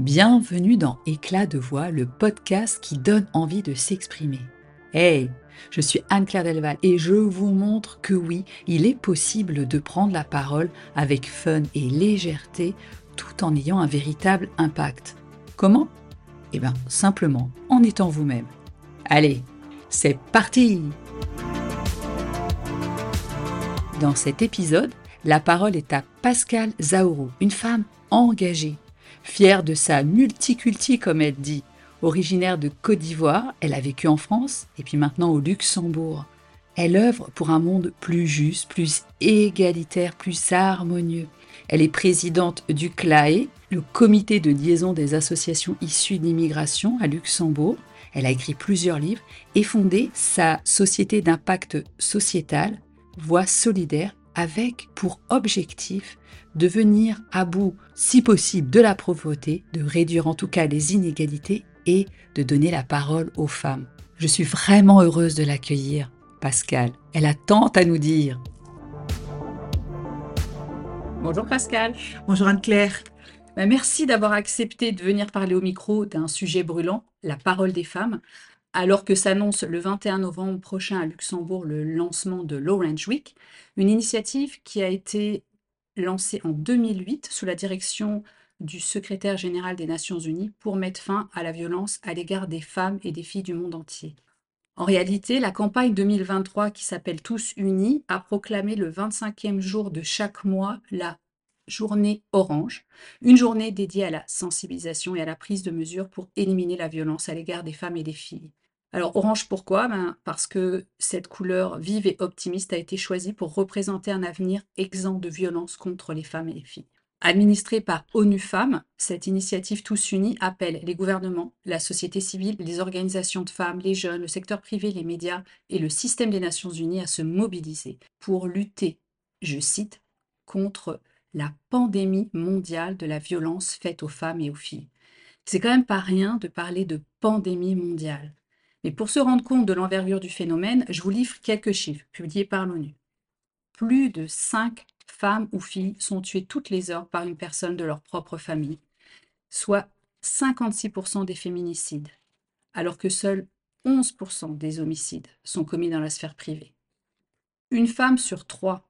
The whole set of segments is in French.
Bienvenue dans Éclat de voix, le podcast qui donne envie de s'exprimer. Hey, je suis Anne-Claire Delval et je vous montre que oui, il est possible de prendre la parole avec fun et légèreté tout en ayant un véritable impact. Comment? Eh bien, simplement en étant vous-même. Allez, c'est parti Dans cet épisode, la parole est à Pascal Zaourou, une femme engagée, fière de sa multiculti comme elle dit. Originaire de Côte d'Ivoire, elle a vécu en France et puis maintenant au Luxembourg. Elle œuvre pour un monde plus juste, plus égalitaire, plus harmonieux. Elle est présidente du CLAE, le comité de liaison des associations issues d'immigration à Luxembourg. Elle a écrit plusieurs livres et fondé sa société d'impact sociétal, Voix solidaire, avec pour objectif de venir à bout, si possible, de la pauvreté, de réduire en tout cas les inégalités et de donner la parole aux femmes. Je suis vraiment heureuse de l'accueillir, Pascal. Elle a tant à nous dire. Bonjour Pascal. Bonjour Anne-Claire. Ben, merci d'avoir accepté de venir parler au micro d'un sujet brûlant, la parole des femmes, alors que s'annonce le 21 novembre prochain à Luxembourg le lancement de l'Orange Week, une initiative qui a été lancée en 2008 sous la direction du secrétaire général des Nations Unies pour mettre fin à la violence à l'égard des femmes et des filles du monde entier. En réalité, la campagne 2023 qui s'appelle Tous Unis a proclamé le 25e jour de chaque mois la journée orange, une journée dédiée à la sensibilisation et à la prise de mesures pour éliminer la violence à l'égard des femmes et des filles. Alors orange pourquoi? Ben, Parce que cette couleur vive et optimiste a été choisie pour représenter un avenir exempt de violence contre les femmes et les filles. Administrée par ONU Femmes, cette initiative Tous Unis appelle les gouvernements, la société civile, les organisations de femmes, les jeunes, le secteur privé, les médias et le système des Nations Unies à se mobiliser pour lutter, je cite, contre la pandémie mondiale de la violence faite aux femmes et aux filles. C'est quand même pas rien de parler de pandémie mondiale. Mais pour se rendre compte de l'envergure du phénomène, je vous livre quelques chiffres publiés par l'ONU. Plus de 5 femmes ou filles sont tuées toutes les heures par une personne de leur propre famille, soit 56% des féminicides, alors que seuls 11% des homicides sont commis dans la sphère privée. Une femme sur trois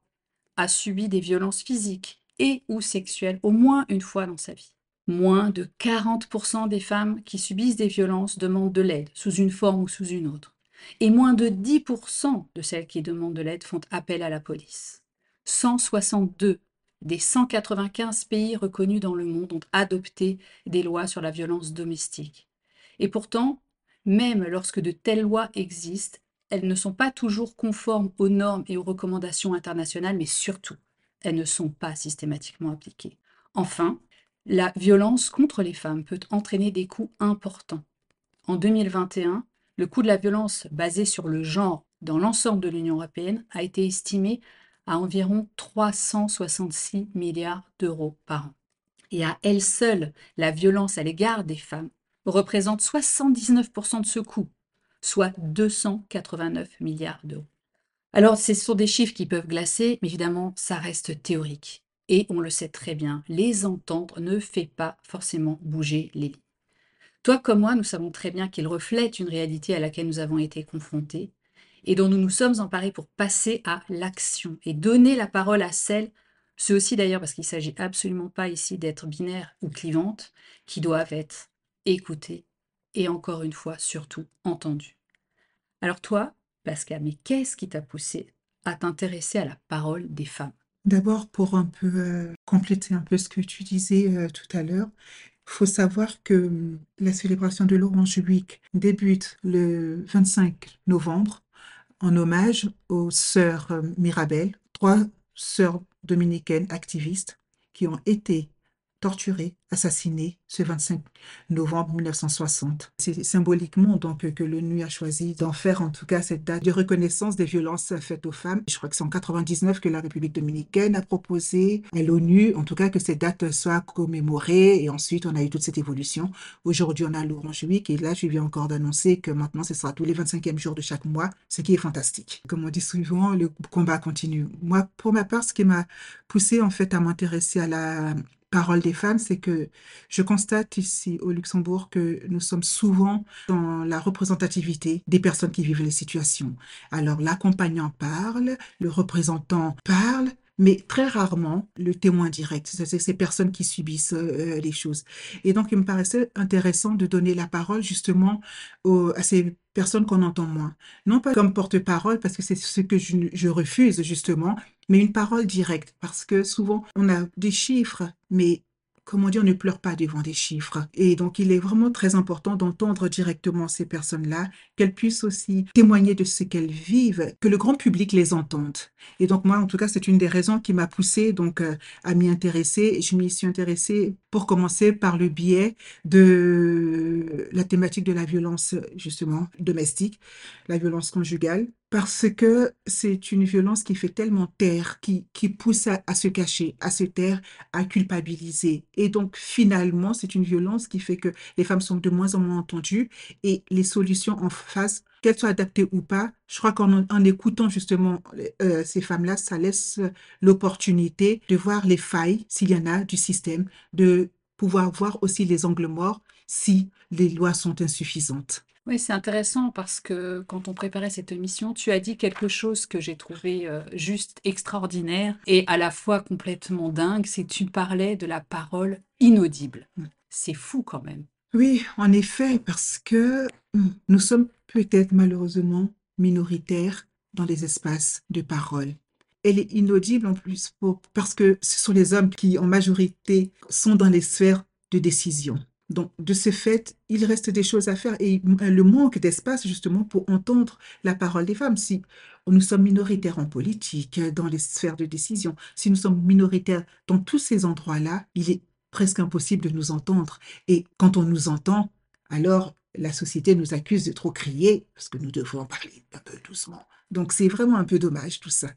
a subi des violences physiques et ou sexuelles au moins une fois dans sa vie. Moins de 40% des femmes qui subissent des violences demandent de l'aide, sous une forme ou sous une autre. Et moins de 10% de celles qui demandent de l'aide font appel à la police. 162 des 195 pays reconnus dans le monde ont adopté des lois sur la violence domestique. Et pourtant, même lorsque de telles lois existent, elles ne sont pas toujours conformes aux normes et aux recommandations internationales, mais surtout, elles ne sont pas systématiquement appliquées. Enfin, la violence contre les femmes peut entraîner des coûts importants. En 2021, le coût de la violence basé sur le genre dans l'ensemble de l'Union européenne a été estimé à environ 366 milliards d'euros par an. Et à elle seule, la violence à l'égard des femmes représente 79% de ce coût, soit 289 milliards d'euros. Alors, ce sont des chiffres qui peuvent glacer, mais évidemment, ça reste théorique. Et on le sait très bien, les entendre ne fait pas forcément bouger les lits. Toi comme moi, nous savons très bien qu'ils reflètent une réalité à laquelle nous avons été confrontés, et dont nous nous sommes emparés pour passer à l'action et donner la parole à celles, ceux aussi d'ailleurs parce qu'il ne s'agit absolument pas ici d'être binaire ou clivante, qui doivent être écoutées et encore une fois surtout entendues. Alors toi, Pascal, mais qu'est-ce qui t'a poussé à t'intéresser à la parole des femmes? D'abord, pour un peu euh, compléter un peu ce que tu disais euh, tout à l'heure, il faut savoir que hum, la célébration de l'Orange Week débute le 25 novembre en hommage aux sœurs euh, Mirabel, trois sœurs dominicaines activistes qui ont été torturées assassiné ce 25 novembre 1960. C'est symboliquement donc que l'ONU a choisi d'en faire en tout cas cette date de reconnaissance des violences faites aux femmes. Je crois que c'est en 99 que la République dominicaine a proposé à l'ONU, en tout cas que cette date soit commémorée et ensuite on a eu toute cette évolution. Aujourd'hui on a l'Orange Week et là je viens encore d'annoncer que maintenant ce sera tous les 25e jours de chaque mois, ce qui est fantastique. Comme on dit souvent, le combat continue. Moi pour ma part, ce qui m'a poussé en fait à m'intéresser à la parole des femmes, c'est que je constate ici au Luxembourg que nous sommes souvent dans la représentativité des personnes qui vivent les situations. Alors l'accompagnant parle, le représentant parle, mais très rarement le témoin direct, c'est ces personnes qui subissent euh, les choses. Et donc, il me paraissait intéressant de donner la parole justement à ces personnes qu'on entend moins. Non pas comme porte-parole, parce que c'est ce que je, je refuse justement, mais une parole directe, parce que souvent on a des chiffres, mais comment dire, on ne pleure pas devant des chiffres. Et donc, il est vraiment très important d'entendre directement ces personnes-là, qu'elles puissent aussi témoigner de ce qu'elles vivent, que le grand public les entende. Et donc, moi, en tout cas, c'est une des raisons qui m'a poussée donc euh, à m'y intéresser. Je m'y suis intéressée pour commencer par le biais de la thématique de la violence, justement, domestique, la violence conjugale parce que c'est une violence qui fait tellement taire, qui, pousse à, à, se cacher, à se taire, à culpabiliser. Et donc, finalement, c'est une violence qui fait que les femmes sont de moins en moins entendues et les solutions en face, qu'elles soient adaptées ou pas, je crois qu'en en écoutant justement euh, ces femmes-là, ça laisse l'opportunité de voir les failles, s'il y en a, du système, de pouvoir voir aussi les angles morts si les lois sont insuffisantes. Oui, c'est intéressant parce que quand on préparait cette émission, tu as dit quelque chose que j'ai trouvé euh, juste extraordinaire et à la fois complètement dingue, c'est que tu parlais de la parole inaudible. Mm. C'est fou quand même. Oui, en effet, parce que mm, nous sommes peut-être malheureusement minoritaires dans les espaces de parole. Elle est inaudible en plus parce que ce sont les hommes qui, en majorité, sont dans les sphères de décision. Donc, de ce fait, il reste des choses à faire et le manque d'espace justement pour entendre la parole des femmes. Si nous sommes minoritaires en politique, dans les sphères de décision, si nous sommes minoritaires dans tous ces endroits-là, il est presque impossible de nous entendre. Et quand on nous entend, alors la société nous accuse de trop crier parce que nous devons parler un peu doucement. Donc c'est vraiment un peu dommage tout ça.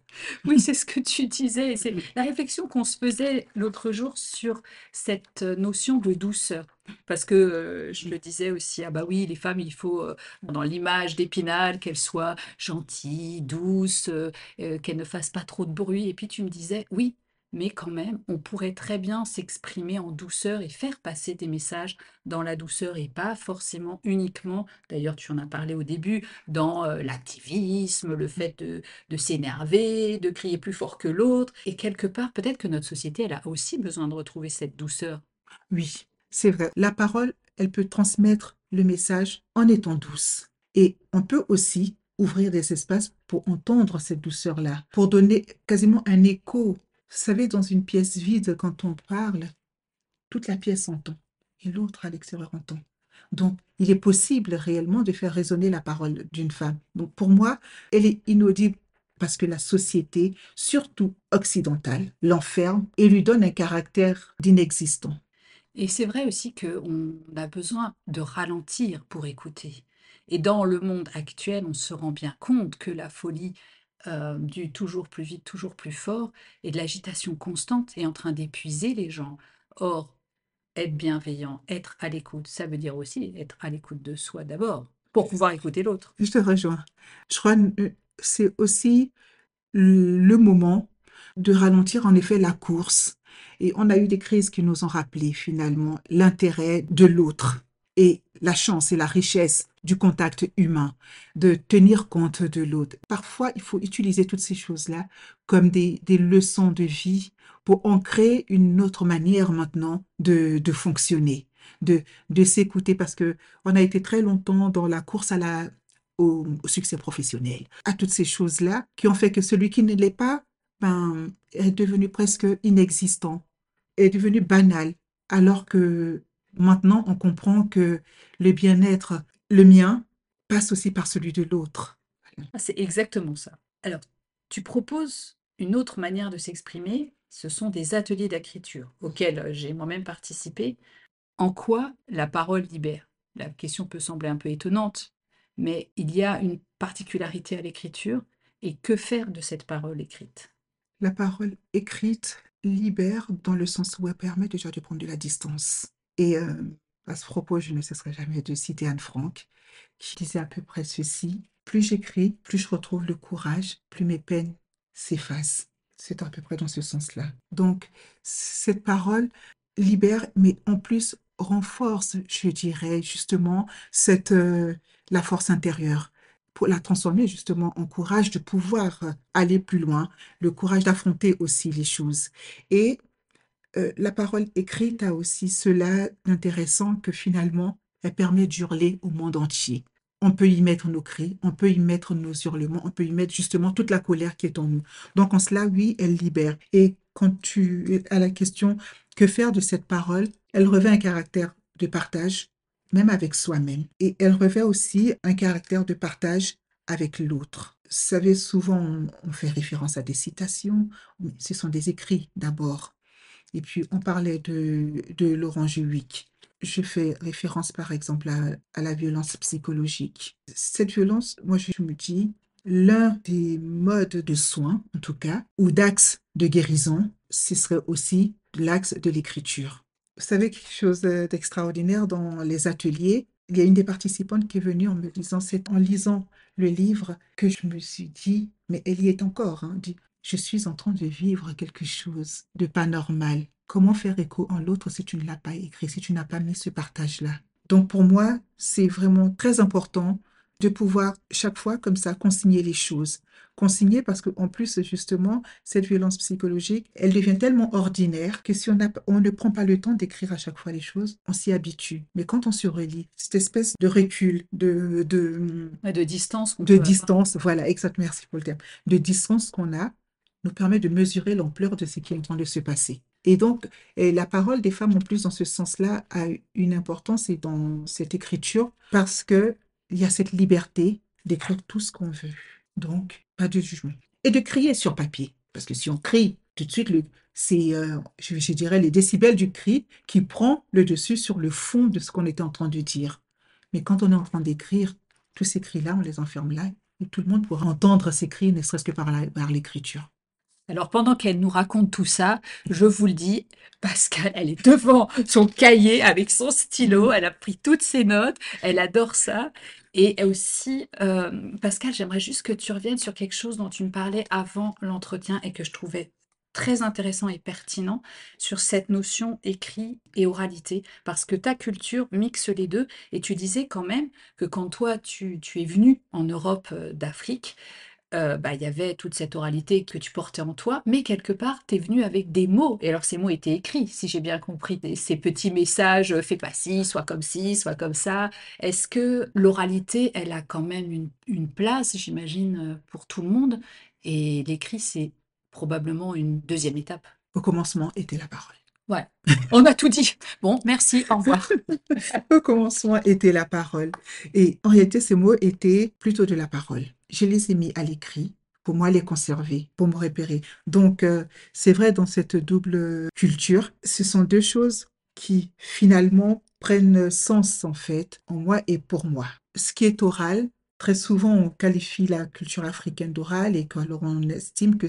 Oui, c'est ce que tu disais. C'est la réflexion qu'on se faisait l'autre jour sur cette notion de douceur. Parce que euh, je le disais aussi, ah bah oui, les femmes, il faut, euh, dans l'image d'Épinal, qu'elles soient gentilles, douces, euh, euh, qu'elles ne fassent pas trop de bruit. Et puis tu me disais, oui, mais quand même, on pourrait très bien s'exprimer en douceur et faire passer des messages dans la douceur et pas forcément uniquement, d'ailleurs tu en as parlé au début, dans euh, l'activisme, le fait de, de s'énerver, de crier plus fort que l'autre. Et quelque part, peut-être que notre société, elle a aussi besoin de retrouver cette douceur. Oui, c'est vrai. La parole, elle peut transmettre le message en étant douce. Et on peut aussi ouvrir des espaces pour entendre cette douceur-là, pour donner quasiment un écho savez, dans une pièce vide, quand on parle, toute la pièce entend et l'autre à l'extérieur entend. Donc, il est possible réellement de faire résonner la parole d'une femme. Donc, pour moi, elle est inaudible parce que la société, surtout occidentale, l'enferme et lui donne un caractère d'inexistant. Et c'est vrai aussi qu'on a besoin de ralentir pour écouter. Et dans le monde actuel, on se rend bien compte que la folie euh, du toujours plus vite, toujours plus fort, et de l'agitation constante est en train d'épuiser les gens. Or, être bienveillant, être à l'écoute, ça veut dire aussi être à l'écoute de soi d'abord, pour pouvoir écouter l'autre. Je te rejoins. Je crois que c'est aussi le moment de ralentir en effet la course. Et on a eu des crises qui nous ont rappelé finalement l'intérêt de l'autre et la chance et la richesse du contact humain, de tenir compte de l'autre. Parfois, il faut utiliser toutes ces choses-là comme des, des, leçons de vie pour ancrer une autre manière maintenant de, de fonctionner, de, de s'écouter parce que on a été très longtemps dans la course au, au succès professionnel, à toutes ces choses-là qui ont fait que celui qui ne l'est pas ben, est devenu presque inexistant, est devenu banal, alors que Maintenant, on comprend que le bien-être, le mien, passe aussi par celui de l'autre. Ah, c'est exactement ça. Alors, tu proposes une autre manière de s'exprimer, ce sont des ateliers d'écriture auxquels j'ai moi-même participé. En quoi la parole libère? La question peut sembler un peu étonnante, mais il y a une particularité à l'écriture, et que faire de cette parole écrite? La parole écrite libère dans le sens où elle permet déjà de prendre de la distance. Et euh, à ce propos, je ne cesserai jamais de citer Anne Frank, qui disait à peu près ceci, plus j'écris, plus je retrouve le courage, plus mes peines s'effacent. C'est à peu près dans ce sens-là. Donc, cette parole libère, mais en plus renforce, je dirais, justement, cette, euh, la force intérieure pour la transformer justement en courage de pouvoir euh, aller plus loin, le courage d'affronter aussi les choses. Et euh, la parole écrite a aussi cela d'intéressant que finalement, elle permet d'hurler au monde entier. On peut y mettre nos cris, on peut y mettre nos hurlements, on peut y mettre justement toute la colère qui est en nous. Donc en cela, oui, elle libère. Et quand tu as la question, que faire de cette parole? Elle revêt un caractère de partage, même avec soi-même. Et elle revêt aussi un caractère de partage avec l'autre. Vous savez, souvent, on fait référence à des citations, mais ce sont des écrits d'abord. Et puis, on parlait de, de Laurent Juwick. Je fais référence, par exemple, à, à la violence psychologique. Cette violence, moi, je me dis, l'un des modes de soins, en tout cas, ou d'axe de guérison, ce serait aussi l'axe de l'écriture. Vous savez quelque chose d'extraordinaire dans les ateliers? Il y a une des participantes qui est venue en me disant, c'est en lisant le livre que je me suis dit, mais elle y est encore, hein, dit, je suis en train de vivre quelque chose de pas normal. Comment faire écho en l'autre si tu ne l'as pas écrit, si tu n'as pas mis ce partage-là? Donc pour moi, c'est vraiment très important de pouvoir chaque fois comme ça consigner les choses. Consigner parce qu'en plus, justement, cette violence psychologique, elle devient tellement ordinaire que si on, a, on ne prend pas le temps d'écrire à chaque fois les choses, on s'y habitue. Mais quand on se relie, cette espèce de recul, de... De, de distance. De distance, avoir. voilà, exact, merci pour le terme. De distance qu'on a, nous permet de mesurer l'ampleur de ce qui est en train de se passer. Et donc, la parole des femmes, en plus, dans ce sens-là, a une importance et dans cette écriture parce que il y a cette liberté d'écrire tout ce qu'on veut. Donc, pas de jugement. Et de crier sur papier. Parce que si on crie, tout de suite, c'est, euh, je, je, dirais, les décibels du cri qui prend le dessus sur le fond de ce qu'on était en train de dire. Mais quand on est en train d'écrire, tous ces cris-là, on les enferme là, et tout le monde pourra entendre ces cris, ne serait-ce que par l'écriture. Alors pendant qu'elle nous raconte tout ça, je vous le dis, Pascal, elle est devant son cahier avec son stylo, elle a pris toutes ses notes, elle adore ça. Et aussi, euh, Pascal, j'aimerais juste que tu reviennes sur quelque chose dont tu me parlais avant l'entretien et que je trouvais très intéressant et pertinent sur cette notion écrit et oralité, parce que ta culture mixe les deux, et tu disais quand même que quand toi, tu, tu es venu en Europe euh, d'Afrique, euh, bah, il y avait toute cette oralité que tu portais en toi, mais quelque part, tu es venu avec des mots. Et alors, ces mots étaient écrits, si j'ai bien compris. Ces petits messages, fais pas ci, soit comme ci, soit comme ça. Est-ce que l'oralité, elle a quand même une, une place, j'imagine, euh, pour tout le monde? Et l'écrit, c'est probablement une deuxième étape. Au commencement était la parole. Ouais, on a tout dit. Bon, merci, au revoir. Au commencement était la parole. Et en réalité, ces mots étaient plutôt de la parole. Je les ai mis à l'écrit pour moi les conserver, pour me repérer. Donc, euh, c'est vrai, dans cette double culture, ce sont deux choses qui finalement prennent sens en fait en moi et pour moi. Ce qui est oral, Très souvent, on qualifie la culture africaine d'orale et alors on estime que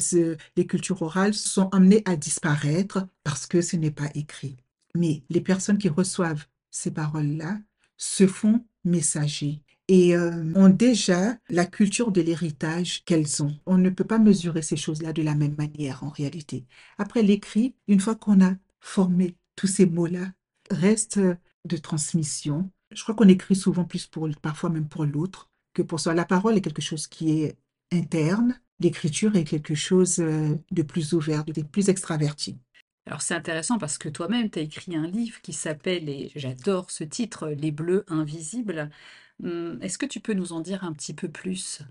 les cultures orales sont amenées à disparaître parce que ce n'est pas écrit. Mais les personnes qui reçoivent ces paroles-là se font messagers et euh, ont déjà la culture de l'héritage qu'elles ont. On ne peut pas mesurer ces choses-là de la même manière en réalité. Après l'écrit, une fois qu'on a formé tous ces mots-là, reste de transmission. Je crois qu'on écrit souvent plus pour, parfois même pour l'autre que pour soi. La parole est quelque chose qui est interne, l'écriture est quelque chose euh, de plus ouvert, de plus extraverti. Alors c'est intéressant parce que toi-même, tu as écrit un livre qui s'appelle, et j'adore ce titre, Les Bleus Invisibles. Hum, est-ce que tu peux nous en dire un petit peu plus?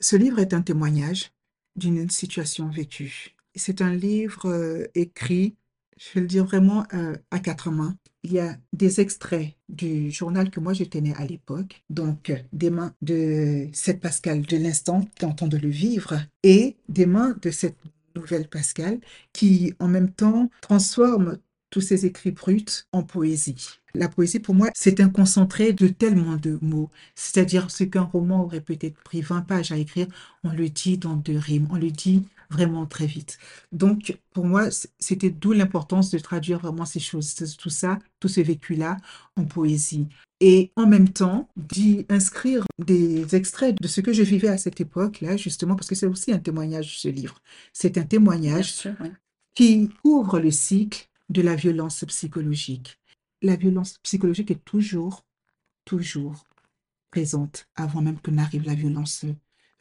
Ce livre est un témoignage d'une situation vécue. C'est un livre euh, écrit, je vais le dire vraiment euh, à quatre mains, il y a des extraits du journal que moi je tenais à l'époque, donc des mains de cette Pascal de l'instant qui entend de le vivre et des mains de cette nouvelle Pascal qui en même temps transforme tous ces écrits bruts en poésie. La poésie, pour moi, c'est un concentré de tellement de mots. C'est-à-dire, ce qu'un roman aurait peut-être pris 20 pages à écrire, on le dit dans deux rimes, on le dit vraiment très vite. Donc, pour moi, c'était d'où l'importance de traduire vraiment ces choses, tout ça, tout ce vécu-là en poésie. Et en même temps, d'y inscrire des extraits de ce que je vivais à cette époque-là, justement, parce que c'est aussi un témoignage, ce livre. C'est un témoignage sûr, oui. qui ouvre le cycle de la violence psychologique. La violence psychologique est toujours, toujours présente avant même que n'arrive la violence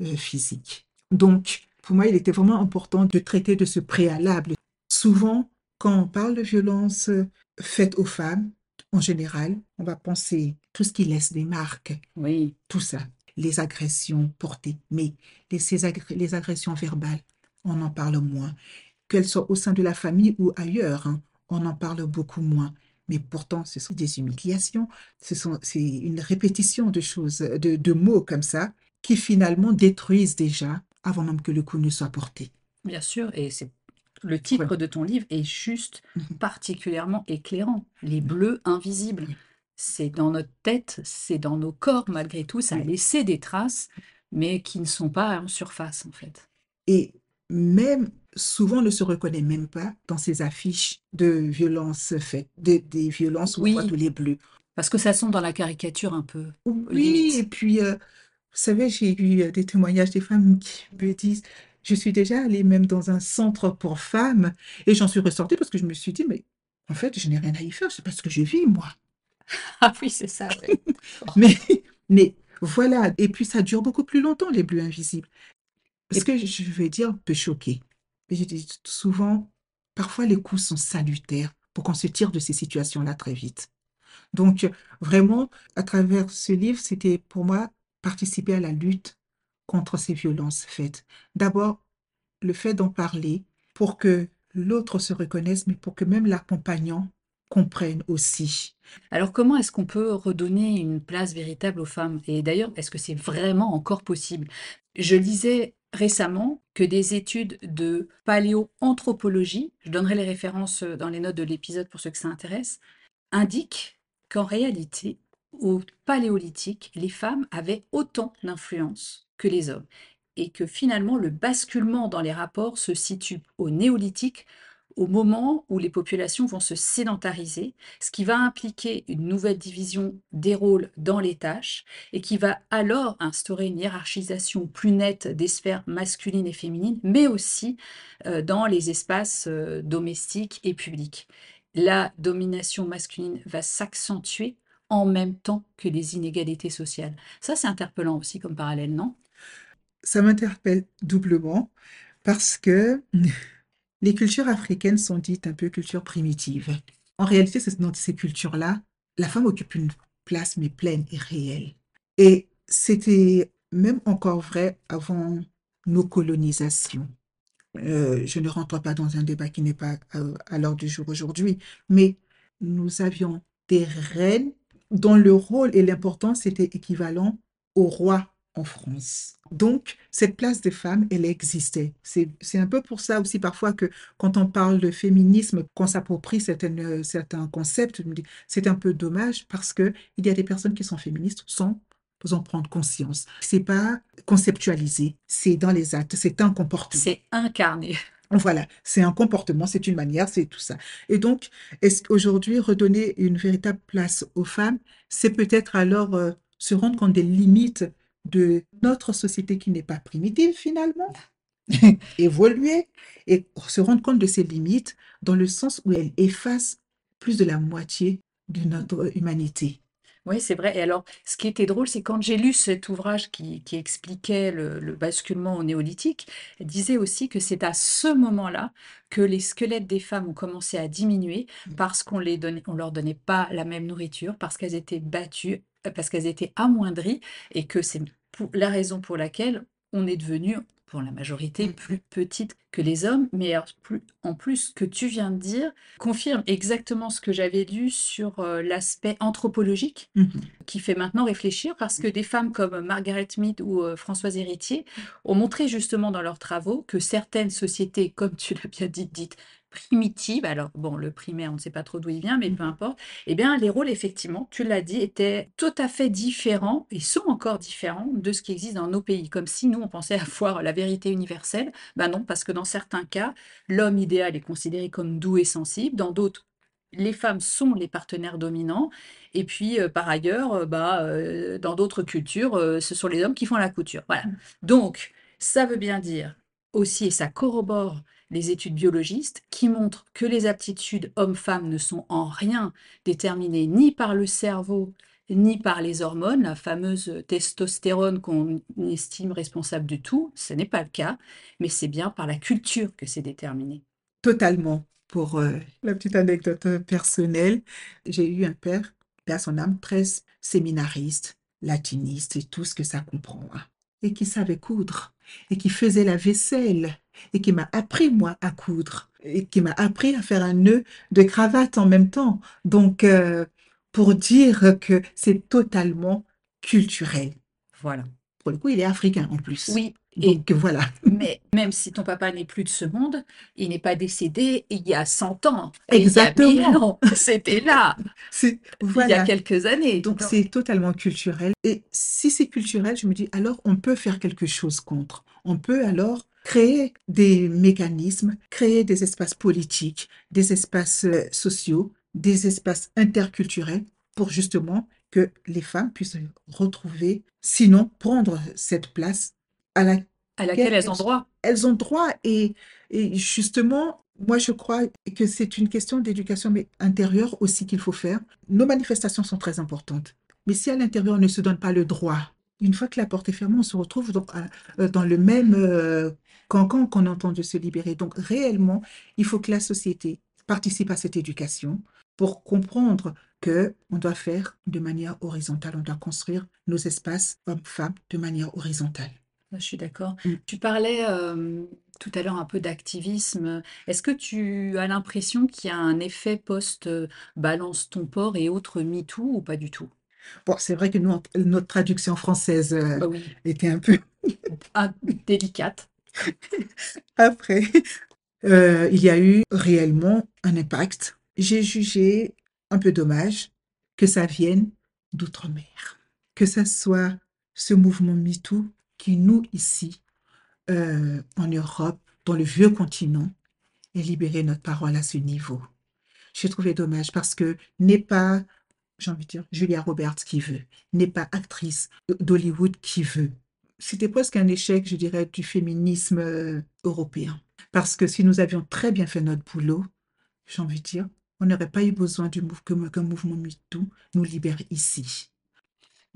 euh, physique. Donc, pour moi, il était vraiment important de traiter de ce préalable. Souvent, quand on parle de violence euh, faite aux femmes, en général, on va penser tout ce qui laisse des marques, Oui, tout ça, les agressions portées, mais les, ces agré- les agressions verbales, on en parle moins. Qu'elles soient au sein de la famille ou ailleurs, hein, on en parle beaucoup moins. Mais pourtant, ce sont des humiliations, ce sont, c'est une répétition de choses, de, de mots comme ça, qui finalement détruisent déjà avant même que le coup ne soit porté. bien sûr. Et c'est le titre Ouais. de ton livre est juste Mhm. particulièrement éclairant. Les bleus invisibles. Oui. C'est dans notre tête, c'est dans nos corps malgré tout. Ça a laissé des traces, mais qui ne sont pas en surface en fait. Et même souvent on ne se reconnaît même pas dans ces affiches de violences faites, des, des violences où on voit Oui. tous les bleus. Parce que ça semble dans la caricature un peu, Oui, limite. et puis, euh, vous savez, j'ai eu euh, des témoignages des femmes qui me disent, je suis déjà allée même dans un centre pour femmes et j'en suis ressortie parce que je me suis dit, mais en fait, je n'ai rien à y faire, c'est pas ce que je vis, moi. Ah oui, c'est ça. ouais. Mais, mais voilà, et puis ça dure beaucoup plus longtemps, les bleus invisibles. Et Ce que je vais dire peut choquer. Mais je dis souvent, parfois les coups sont salutaires pour qu'on se tire de ces situations-là très vite. Donc, vraiment, à travers ce livre, c'était pour moi participer à la lutte contre ces violences faites. D'abord, le fait d'en parler pour que l'autre se reconnaisse, mais pour que même l'accompagnant comprenne aussi. Alors comment est-ce qu'on peut redonner une place véritable aux femmes? Et d'ailleurs, est-ce que c'est vraiment encore possible? Je lisais récemment que des études de paléoanthropologie, je donnerai les références euh, dans les notes de l'épisode pour ceux que ça intéresse, indiquent qu'en réalité, au paléolithique, les femmes avaient autant d'influence que les hommes. Et que finalement, le basculement dans les rapports se situe au néolithique, au moment où les populations vont se sédentariser, ce qui va impliquer une nouvelle division des rôles dans les tâches et qui va alors instaurer une hiérarchisation plus nette des sphères masculines et féminines, mais aussi euh, dans les espaces euh, domestiques et publics. La domination masculine va s'accentuer en même temps que les inégalités sociales. Ça, c'est interpellant aussi comme parallèle, non? Ça m'interpelle doublement parce que les cultures africaines sont dites un peu cultures primitives. En réalité, dans ces cultures-là, la femme occupe une place, mais pleine et réelle. Et c'était même encore vrai avant nos colonisations. Euh, je ne rentre pas dans un débat qui n'est pas euh, à l'ordre du jour aujourd'hui, mais nous avions des reines dont le rôle et l'importance étaient équivalents au roi en France. Donc, cette place de femme, elle existait. C'est, un peu pour ça aussi parfois que quand on parle de féminisme, qu'on s'approprie certains concepts, c'est un peu dommage parce que il y a des personnes qui sont féministes sans en prendre conscience. C'est pas conceptualisé, c'est dans les actes, c'est un comportement. C'est incarné. Voilà, c'est un comportement, c'est une manière, c'est tout ça. Et donc, est-ce qu'aujourd'hui, redonner une véritable place aux femmes, c'est peut-être alors euh, se rendre compte des limites de notre société qui n'est pas primitive finalement, évoluer et se rendre compte de ses limites dans le sens où elle efface plus de la moitié de notre humanité. Oui, c'est vrai. Et alors, ce qui était drôle, c'est quand j'ai lu cet ouvrage qui, qui expliquait le, le basculement au néolithique, elle disait aussi que c'est à ce moment-là que les squelettes des femmes ont commencé à diminuer parce qu'on les donnait, on leur donnait pas la même nourriture, parce qu'elles étaient battues, euh, parce qu'elles étaient amoindries, et que c'est la raison pour laquelle on est devenu, pour la majorité, Mm. plus petite que les hommes. Mais en plus, ce que tu viens de dire confirme exactement ce que j'avais lu sur euh, l'aspect anthropologique Mhm. qui fait maintenant réfléchir parce que des femmes comme Margaret Mead ou euh, Françoise Héritier ont montré justement dans leurs travaux que certaines sociétés, comme tu l'as bien dit, dites primitives, alors bon, le primaire, on ne sait pas trop d'où il vient, mais peu importe, eh bien, les rôles, effectivement, tu l'as dit, étaient tout à fait différents et sont encore différents de ce qui existe dans nos pays. Comme si nous, on pensait avoir la vérité universelle. Ben non, parce que dans certains cas, l'homme idéal est considéré comme doux et sensible, dans d'autres, les femmes sont les partenaires dominants. Et puis, euh, par ailleurs, euh, bah, euh, dans d'autres cultures, ce sont les hommes qui font la couture. Voilà. Donc, ça veut bien dire aussi, et ça corrobore les études biologistes qui montrent que les aptitudes hommes-femmes ne sont en rien déterminées ni par le cerveau ni par les hormones, la fameuse testostérone qu'on estime responsable de tout. Ce n'est pas le cas, mais c'est bien par la culture que c'est déterminé. Totalement. Pour euh, la petite anecdote euh, personnelle, j'ai eu un père, à son âme, très séminariste, latiniste et tout ce que ça comprend, hein, et qui savait coudre, et qui faisait la vaisselle, et qui m'a appris, moi, à coudre, et qui m'a appris à faire un nœud de cravate en même temps. Donc, euh, pour dire que c'est totalement culturel. Voilà. Pour le coup, il est africain en plus. Oui. Donc voilà. Mais même si ton papa n'est plus de ce monde, il n'est pas décédé il y a 100 ans. Exactement. C'était là. Voilà. Il y a quelques années. Donc c'est totalement culturel. Et si c'est culturel, je me dis alors on peut faire quelque chose contre. On peut alors créer des mécanismes, créer des espaces politiques, des espaces euh, sociaux, des espaces interculturels pour justement que les femmes puissent retrouver, sinon prendre cette place à, la, à laquelle elles ont droit. Elles ont droit et, et justement, moi je crois que c'est une question d'éducation mais intérieure aussi qu'il faut faire. Nos manifestations sont très importantes, mais si à l'intérieur on ne se donne pas le droit, une fois que la porte est fermée, on se retrouve euh, dans le même euh, cancan qu'on entend de se libérer. Donc réellement, il faut que la société participe à cette éducation pour comprendre que on doit faire de manière horizontale, on doit construire nos espaces hommes-femmes de manière horizontale. Je suis d'accord. Mm. Tu parlais euh, tout à l'heure un peu d'activisme. Est-ce que tu as l'impression qu'il y a un effet post-balance ton port et autres MeToo ou pas du tout? Bon, c'est vrai que nous, notre traduction française euh, bah oui. était un peu ah, délicate. Après, euh, il y a eu réellement un impact j'ai jugé un peu dommage que ça vienne d'outre-mer, que ça soit ce mouvement MeToo qui, nous, ici, euh, en Europe, dans le vieux continent, ait libéré notre parole à ce niveau. J'ai trouvé dommage parce que n'est pas, j'ai envie de dire, Julia Roberts qui veut, n'est pas actrice d'Hollywood qui veut. C'était presque un échec, je dirais, du féminisme euh, européen. Parce que si nous avions très bien fait notre boulot, j'ai envie de dire, on n'aurait pas eu besoin du mouvement, mouvement MeToo nous libère ici.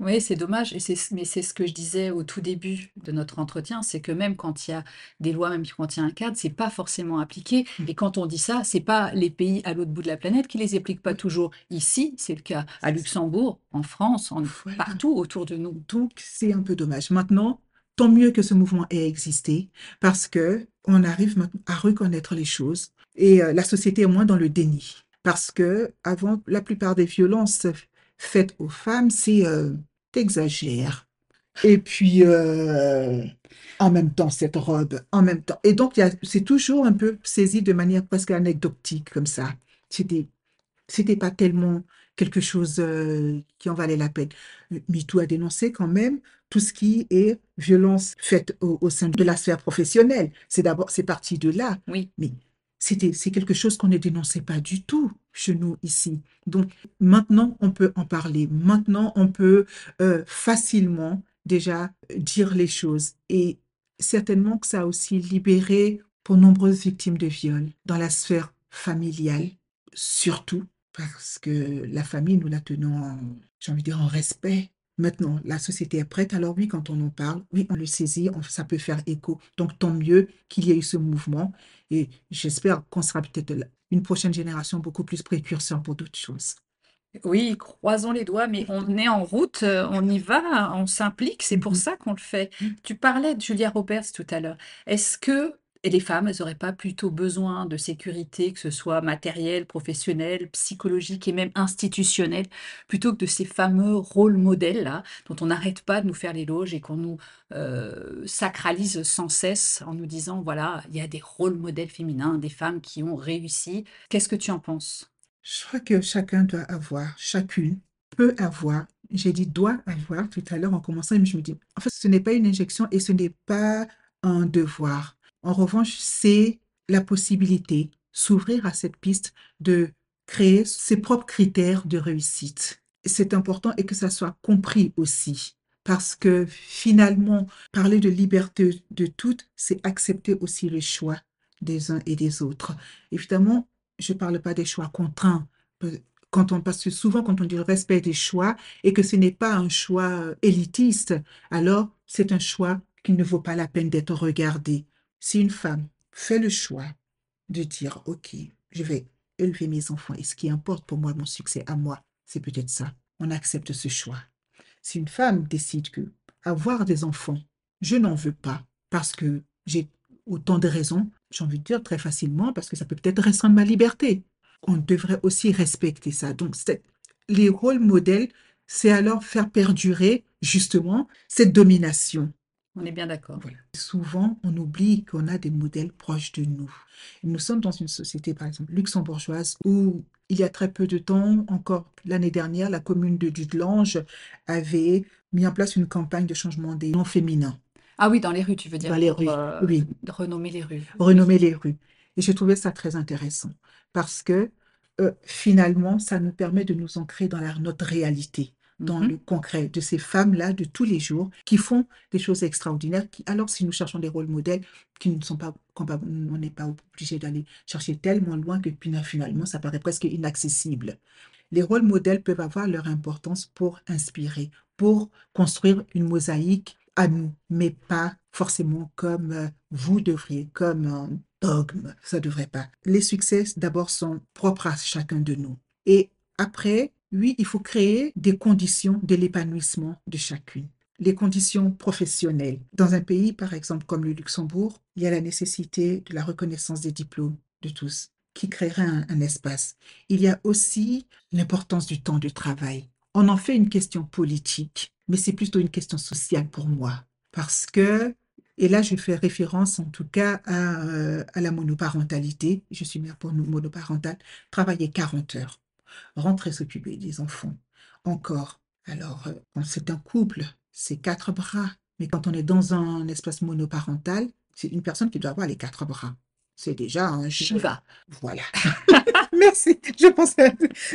Oui, c'est dommage, et mais c'est ce que je disais au tout début de notre entretien, c'est que même quand il y a des lois, même quand il y a un cadre, c'est pas forcément appliqué. Mm. Et quand on dit ça, c'est pas les pays à l'autre bout de la planète qui les appliquent pas toujours. Ici, c'est le cas à Luxembourg, en France, en, partout autour de nous. Donc c'est un peu dommage. Maintenant, tant mieux que ce mouvement ait existé, parce que on arrive à reconnaître les choses et euh, la société est moins dans le déni. Parce que avant, la plupart des violences faites aux femmes, c'est euh, t'exagères. Et puis, euh, en même temps, cette robe, en même temps. Et donc, c'est toujours un peu saisi de manière presque anecdotique, comme ça. C'était, c'était pas tellement quelque chose euh, qui en valait la peine. MeToo a dénoncé quand même tout ce qui est violence faite au, au sein de la sphère professionnelle. C'est d'abord, c'est parti de là. Oui. Mais c'était, c'est quelque chose qu'on ne dénonçait pas du tout chez nous ici. Donc maintenant, on peut en parler. Maintenant, on peut euh, facilement déjà dire les choses. Et certainement que ça a aussi libéré pour nombreuses victimes de viol dans la sphère familiale, surtout parce que la famille, nous la tenons, j'ai envie de dire, en respect. Maintenant, la société est prête, alors oui, quand on en parle, oui, on le saisit, ça peut faire écho. Donc, tant mieux qu'il y ait eu ce mouvement et j'espère qu'on sera peut-être une prochaine génération beaucoup plus précurseur pour d'autres choses. Oui, croisons les doigts, mais on est en route, euh, on y va, on s'implique, c'est pour mm-hmm. ça qu'on le fait. Mm. Tu parlais de Julia Roberts tout à l'heure. Est-ce que et les femmes, elles n'auraient pas plutôt besoin de sécurité, que ce soit matérielle, professionnelle, psychologique et même institutionnelle, plutôt que de ces fameux rôles modèles-là, dont on n'arrête pas de nous faire l'éloge et qu'on nous euh, sacralise sans cesse en nous disant, voilà, il y a des rôles modèles féminins, des femmes qui ont réussi. Qu'est-ce que tu en penses? Je crois que chacun doit avoir, chacune peut avoir j'ai dit doit avoir tout à l'heure en commençant, mais je me dis, en fait, ce n'est pas une injection et ce n'est pas un devoir. En revanche, c'est la possibilité, s'ouvrir à cette piste de créer ses propres critères de réussite. C'est important et que ça soit compris aussi. Parce que finalement, parler de liberté de toutes, c'est accepter aussi le choix des uns et des autres. Évidemment, je ne parle pas des choix contraints. Quand on, souvent, quand on dit le respect des choix et que ce n'est pas un choix euh, élitiste, alors c'est un choix qui ne vaut pas la peine d'être regardé. Si une femme fait le choix de dire, OK, je vais élever mes enfants et ce qui importe pour moi, mon succès à moi, c'est peut-être ça. On accepte ce choix. Si une femme décide que avoir des enfants, je n'en veux pas parce que j'ai autant de raisons, j'ai envie de dire très facilement parce que ça peut peut-être restreindre ma liberté. On devrait aussi respecter ça. Donc, les rôles modèles, c'est alors faire perdurer justement cette domination. On est bien d'accord. Souvent, on oublie qu'on a des modèles proches de nous. Nous sommes dans une société, par exemple, luxembourgeoise, où il y a très peu de temps, encore l'année dernière, la commune de Dudelange avait mis en place une campagne de changement des noms féminins. Ah oui, dans les rues, tu veux dire. Dans les rues, euh, oui. Renommer les rues. Renommer les rues. Et j'ai trouvé ça très intéressant parce que euh, finalement, ça nous permet de nous ancrer dans notre réalité dans mmh le concret de ces femmes-là de tous les jours qui font des choses extraordinaires. Qui, alors, si nous cherchons des rôles modèles qui ne sont pas on n'est pas obligé d'aller chercher tellement loin que finalement, ça paraît presque inaccessible. Les rôles modèles peuvent avoir leur importance pour inspirer, pour construire une mosaïque à nous, mais pas forcément comme euh, vous devriez, comme un dogme. Ça ne devrait pas. Les succès, d'abord, sont propres à chacun de nous. Et après, oui, il faut créer des conditions de l'épanouissement de chacune. Les conditions professionnelles. Dans un pays, par exemple, comme le Luxembourg, il y a la nécessité de la reconnaissance des diplômes de tous, qui créerait un, espace. Il y a aussi l'importance du temps de travail. On en fait une question politique, mais c'est plutôt une question sociale pour moi. Parce que, et là je fais référence en tout cas à, euh, à la monoparentalité, je suis mère pour monoparentale, travailler 40 heures rentrer s'occuper des enfants. Encore. Alors, euh, quand c'est un couple, c'est quatre bras. Mais quand on est dans un espace monoparental, c'est une personne qui doit avoir les quatre bras. C'est déjà un Shiva. Voilà. Merci. Je pense que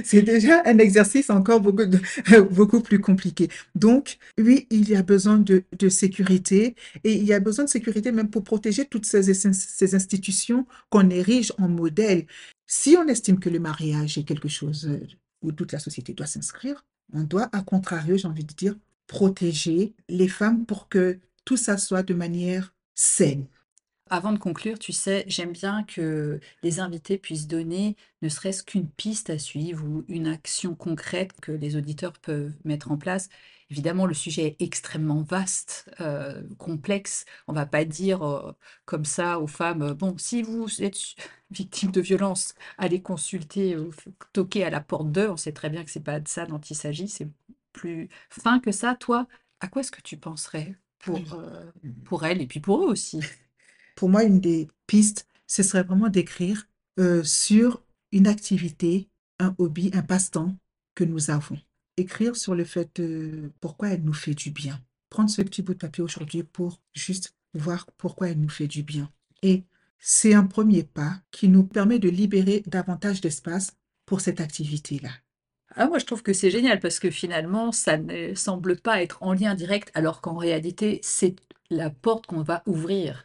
c'est déjà un exercice encore beaucoup, beaucoup plus compliqué. Donc, oui, il y a besoin de, sécurité et il y a besoin de sécurité même pour protéger toutes ces, ces institutions qu'on érige en modèle. Si on estime que le mariage est quelque chose euh, où toute la société doit s'inscrire, on doit, à contrario, j'ai envie de dire, protéger les femmes pour que tout ça soit de manière saine. Avant de conclure, tu sais, j'aime bien que les invités puissent donner ne serait-ce qu'une piste à suivre ou une action concrète que les auditeurs peuvent mettre en place. Évidemment, le sujet est extrêmement vaste, euh, complexe. On va pas dire euh, comme ça aux femmes, euh, bon, si vous êtes victime de violence, allez consulter ou toquer à la porte d'eux. On sait très bien que c'est pas de ça dont il s'agit, c'est plus fin que ça. Toi, à quoi est-ce que tu penserais pour, pour elle et puis pour eux aussi? Pour moi, une des pistes, ce serait vraiment d'écrire euh, sur une activité, un hobby, un passe-temps que nous avons. Écrire sur le fait de pourquoi elle nous fait du bien. Prendre ce petit bout de papier aujourd'hui pour juste voir pourquoi elle nous fait du bien. Et c'est un premier pas qui nous permet de libérer davantage d'espace pour cette activité-là. Ah, moi, je trouve que c'est génial parce que finalement, ça ne semble pas être en lien direct, alors qu'en réalité, c'est la porte qu'on va ouvrir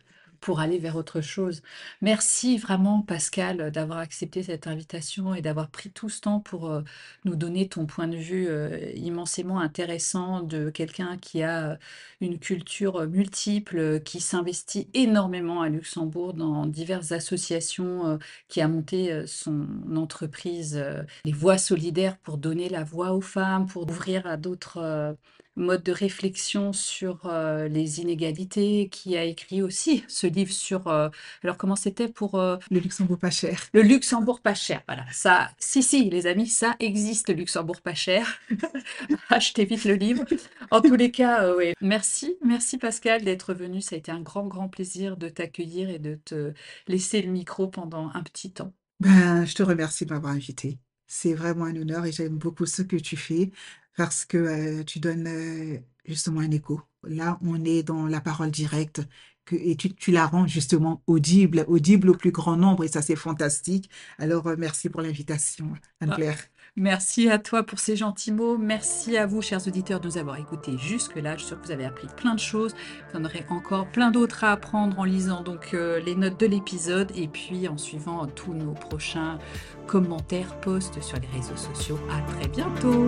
pour aller vers autre chose. Merci vraiment, Pascal, d'avoir accepté cette invitation et d'avoir pris tout ce temps pour euh, nous donner ton point de vue euh, immensément intéressant de quelqu'un qui a euh, une culture multiple, qui s'investit énormément à Luxembourg dans diverses associations, qui a monté son entreprise Les Voix solidaires pour donner la voix aux femmes, pour ouvrir à d'autres mode de réflexion sur euh, les inégalités, qui a écrit aussi ce livre sur... Euh, alors comment c'était pour... Euh, le Luxembourg pas cher. Le Luxembourg pas cher, voilà. Ça, si, si, les amis, ça existe, le Luxembourg pas cher. Achetez vite le livre. En tous les cas, oui. Merci, merci Pascal d'être venu. Ça a été un grand, grand plaisir de t'accueillir et de te laisser le micro pendant un petit temps. Ben, je te remercie de m'avoir invité. C'est vraiment un honneur et j'aime beaucoup ce que tu fais parce que tu donnes justement un écho. Là, on est dans la parole directe que, et tu, tu la rends justement audible, audible au plus grand nombre et ça, c'est fantastique. Alors, merci pour l'invitation, ah, Anne-Claire. Merci à toi pour ces gentils mots. Merci à vous, chers auditeurs, de nous avoir écoutés jusque-là. Je suis sûre que vous avez appris plein de choses. Vous en aurez encore plein d'autres à apprendre en lisant donc euh, les notes de l'épisode et puis en suivant tous nos prochains commentaires, posts sur les réseaux sociaux. À très bientôt.